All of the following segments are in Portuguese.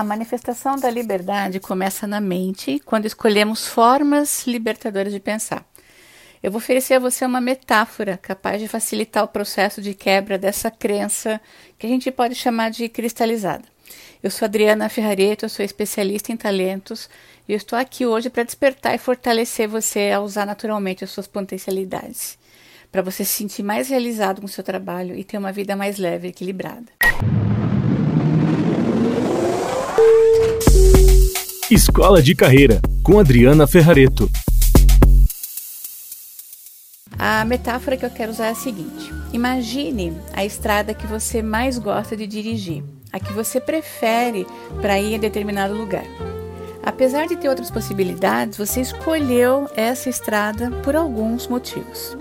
A manifestação da liberdade começa na mente quando escolhemos formas libertadoras de pensar. Eu vou oferecer a você uma metáfora capaz de facilitar o processo de quebra dessa crença que a gente pode chamar de cristalizada. Eu sou Adriana Ferrareto, sou especialista em talentos e estou aqui hoje para despertar e fortalecer você a usar naturalmente as suas potencialidades, para você se sentir mais realizado com o seu trabalho e ter uma vida mais leve e equilibrada. Escola de Carreira, com Adriana Ferrareto. A metáfora que eu quero usar é a seguinte: imagine a estrada que você mais gosta de dirigir, a que você prefere para ir a determinado lugar. Apesar de ter outras possibilidades, você escolheu essa estrada por alguns motivos.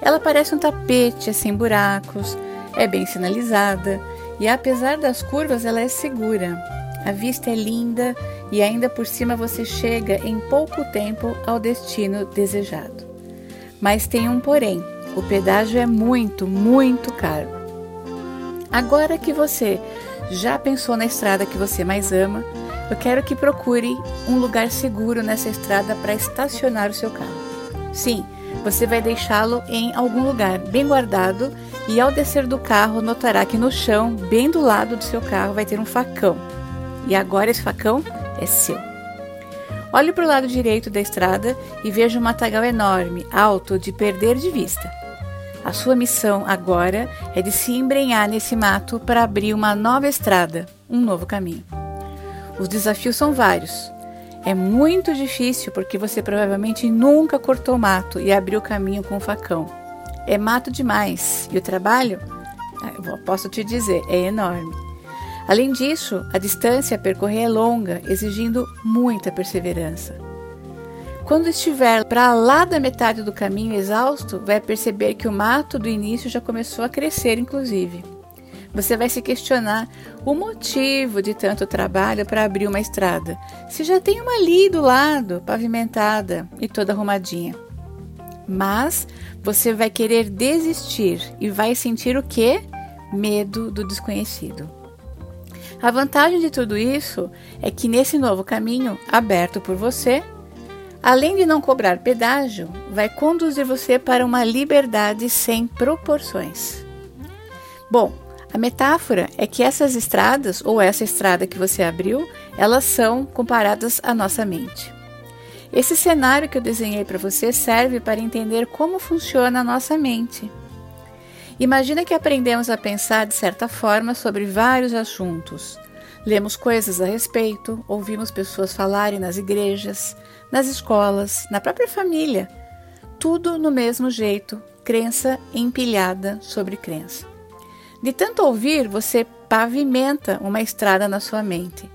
Ela parece um tapete, é sem buracos, é bem sinalizada e, apesar das curvas, ela é segura. A vista é linda e ainda por cima você chega em pouco tempo ao destino desejado. Mas tem um porém: o pedágio é muito, muito caro. Agora que você já pensou na estrada que você mais ama, eu quero que procure um lugar seguro nessa estrada para estacionar o seu carro. Sim, você vai deixá-lo em algum lugar bem guardado e ao descer do carro notará que no chão, bem do lado do seu carro, vai ter um facão. E agora esse facão é seu. Olhe para o lado direito da estrada e veja um matagal enorme, alto, de perder de vista. A sua missão agora é de se embrenhar nesse mato para abrir uma nova estrada, um novo caminho. Os desafios são vários. É muito difícil porque você provavelmente nunca cortou mato e abriu caminho com o facão. É mato demais e o trabalho, ah, posso te dizer, é enorme. Além disso, a distância a percorrer é longa, exigindo muita perseverança. Quando estiver para lá da metade do caminho exausto, vai perceber que o mato do início já começou a crescer, inclusive. Você vai se questionar o motivo de tanto trabalho para abrir uma estrada, se já tem uma ali do lado, pavimentada e toda arrumadinha. Mas você vai querer desistir e vai sentir o que? Medo do desconhecido. A vantagem de tudo isso é que nesse novo caminho aberto por você, além de não cobrar pedágio, vai conduzir você para uma liberdade sem proporções. Bom, a metáfora é que essas estradas, ou essa estrada que você abriu, elas são comparadas à nossa mente. Esse cenário que eu desenhei para você serve para entender como funciona a nossa mente. Imagina que aprendemos a pensar de certa forma sobre vários assuntos. Lemos coisas a respeito, ouvimos pessoas falarem nas igrejas, nas escolas, na própria família. Tudo no mesmo jeito, crença empilhada sobre crença. De tanto ouvir, você pavimenta uma estrada na sua mente.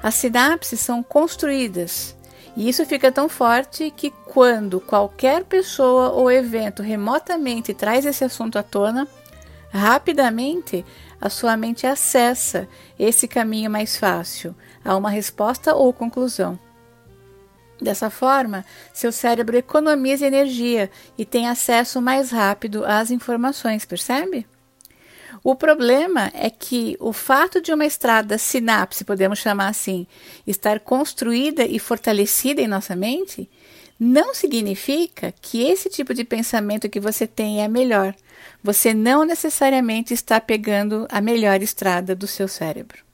As sinapses são construídas e isso fica tão forte que quando qualquer pessoa ou evento remotamente traz esse assunto à tona, rapidamente a sua mente acessa esse caminho mais fácil a uma resposta ou conclusão. Dessa forma, seu cérebro economiza energia e tem acesso mais rápido às informações, percebe? O problema é que o fato de uma estrada sinapse, podemos chamar assim, estar construída e fortalecida em nossa mente, não significa que esse tipo de pensamento que você tem é melhor. Você não necessariamente está pegando a melhor estrada do seu cérebro.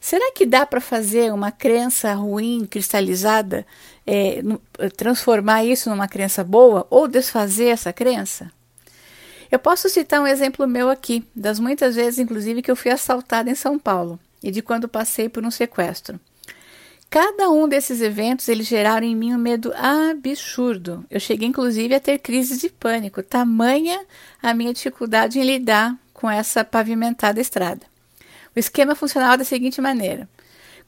Será que dá para fazer uma crença ruim, cristalizada, é, transformar isso numa crença boa ou desfazer essa crença? Eu posso citar um exemplo meu aqui, das muitas vezes, inclusive, que eu fui assaltada em São Paulo e de quando passei por um sequestro. Cada um desses eventos eles geraram em mim um medo absurdo. Eu cheguei inclusive a ter crises de pânico, tamanha a minha dificuldade em lidar com essa pavimentada estrada. O esquema funcionava da seguinte maneira: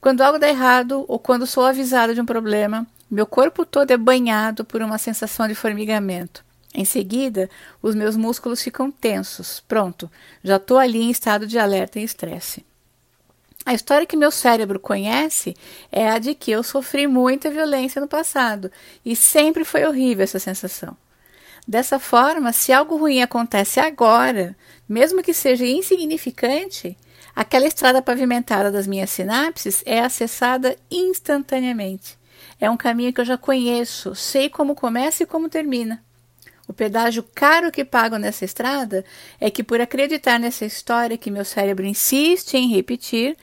quando algo dá errado ou quando sou avisada de um problema, meu corpo todo é banhado por uma sensação de formigamento. Em seguida, os meus músculos ficam tensos. Pronto, já estou ali em estado de alerta e estresse. A história que meu cérebro conhece é a de que eu sofri muita violência no passado e sempre foi horrível essa sensação. Dessa forma, se algo ruim acontece agora, mesmo que seja insignificante, Aquela estrada pavimentada das minhas sinapses é acessada instantaneamente. É um caminho que eu já conheço, sei como começa e como termina. O pedágio caro que pago nessa estrada é que, por acreditar nessa história que meu cérebro insiste em repetir,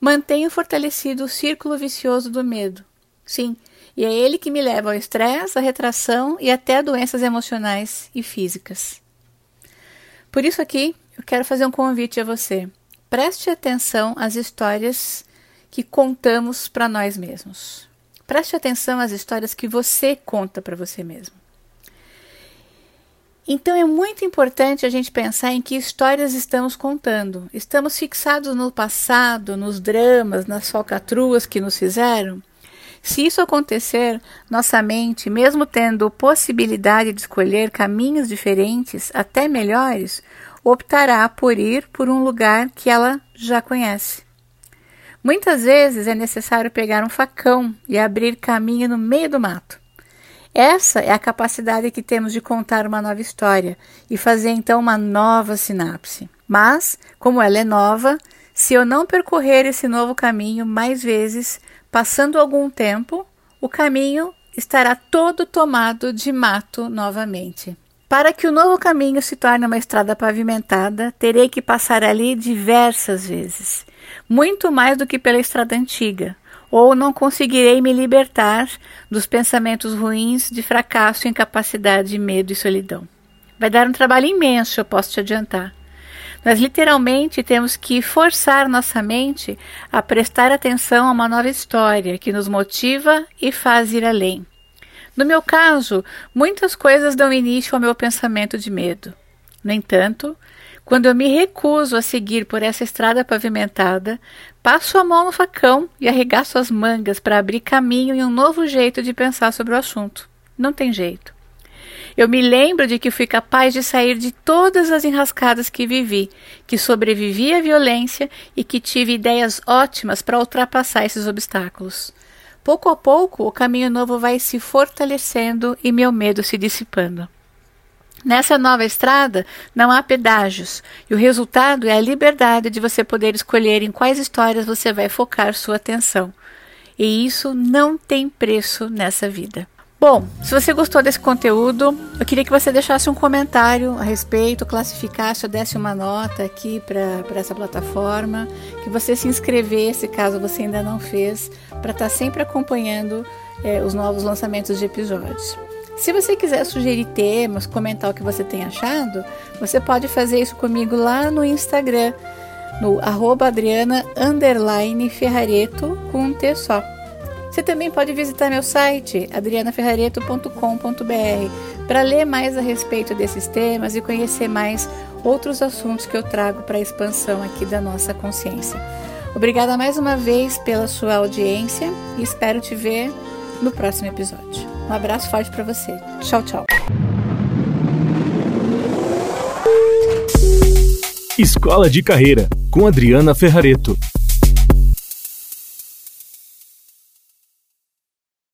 mantenho fortalecido o círculo vicioso do medo. Sim, e é ele que me leva ao estresse, à retração e até a doenças emocionais e físicas. Por isso aqui eu quero fazer um convite a você. Preste atenção às histórias que contamos para nós mesmos. Preste atenção às histórias que você conta para você mesmo. Então é muito importante a gente pensar em que histórias estamos contando. Estamos fixados no passado, nos dramas, nas falcatruas que nos fizeram? Se isso acontecer, nossa mente, mesmo tendo possibilidade de escolher caminhos diferentes, até melhores, optará por ir por um lugar que ela já conhece. Muitas vezes é necessário pegar um facão e abrir caminho no meio do mato. Essa é a capacidade que temos de contar uma nova história e fazer então uma nova sinapse. Mas, como ela é nova, se eu não percorrer esse novo caminho mais vezes, passando algum tempo, o caminho estará todo tomado de mato novamente. Para que o novo caminho se torne uma estrada pavimentada, terei que passar ali diversas vezes, muito mais do que pela estrada antiga, ou não conseguirei me libertar dos pensamentos ruins de fracasso, incapacidade, medo e solidão. Vai dar um trabalho imenso, eu posso te adiantar. Nós literalmente temos que forçar nossa mente a prestar atenção a uma nova história que nos motiva e faz ir além. No meu caso, muitas coisas dão início ao meu pensamento de medo. No entanto, quando eu me recuso a seguir por essa estrada pavimentada, passo a mão no facão e arregaço as mangas para abrir caminho em um novo jeito de pensar sobre o assunto. Não tem jeito. Eu me lembro de que fui capaz de sair de todas as enrascadas que vivi, que sobrevivi à violência e que tive ideias ótimas para ultrapassar esses obstáculos. Pouco a pouco, o caminho novo vai se fortalecendo e meu medo se dissipando. Nessa nova estrada não há pedágios, e o resultado é a liberdade de você poder escolher em quais histórias você vai focar sua atenção. E isso não tem preço nessa vida. Bom, se você gostou desse conteúdo, eu queria que você deixasse um comentário a respeito, classificasse ou desse uma nota aqui para essa plataforma, que você se inscrevesse caso você ainda não fez, para estar tá sempre acompanhando é, os novos lançamentos de episódios. Se você quiser sugerir temas, comentar o que você tem achado, você pode fazer isso comigo lá no Instagram, no arroba Adriana Ferrareto com um T só. Você também pode visitar meu site, adrianaferrareto.com.br, para ler mais a respeito desses temas e conhecer mais outros assuntos que eu trago para a expansão aqui da nossa consciência. Obrigada mais uma vez pela sua audiência e espero te ver no próximo episódio. Um abraço forte para você. Tchau, tchau. Escola de Carreira, com Adriana Ferrareto.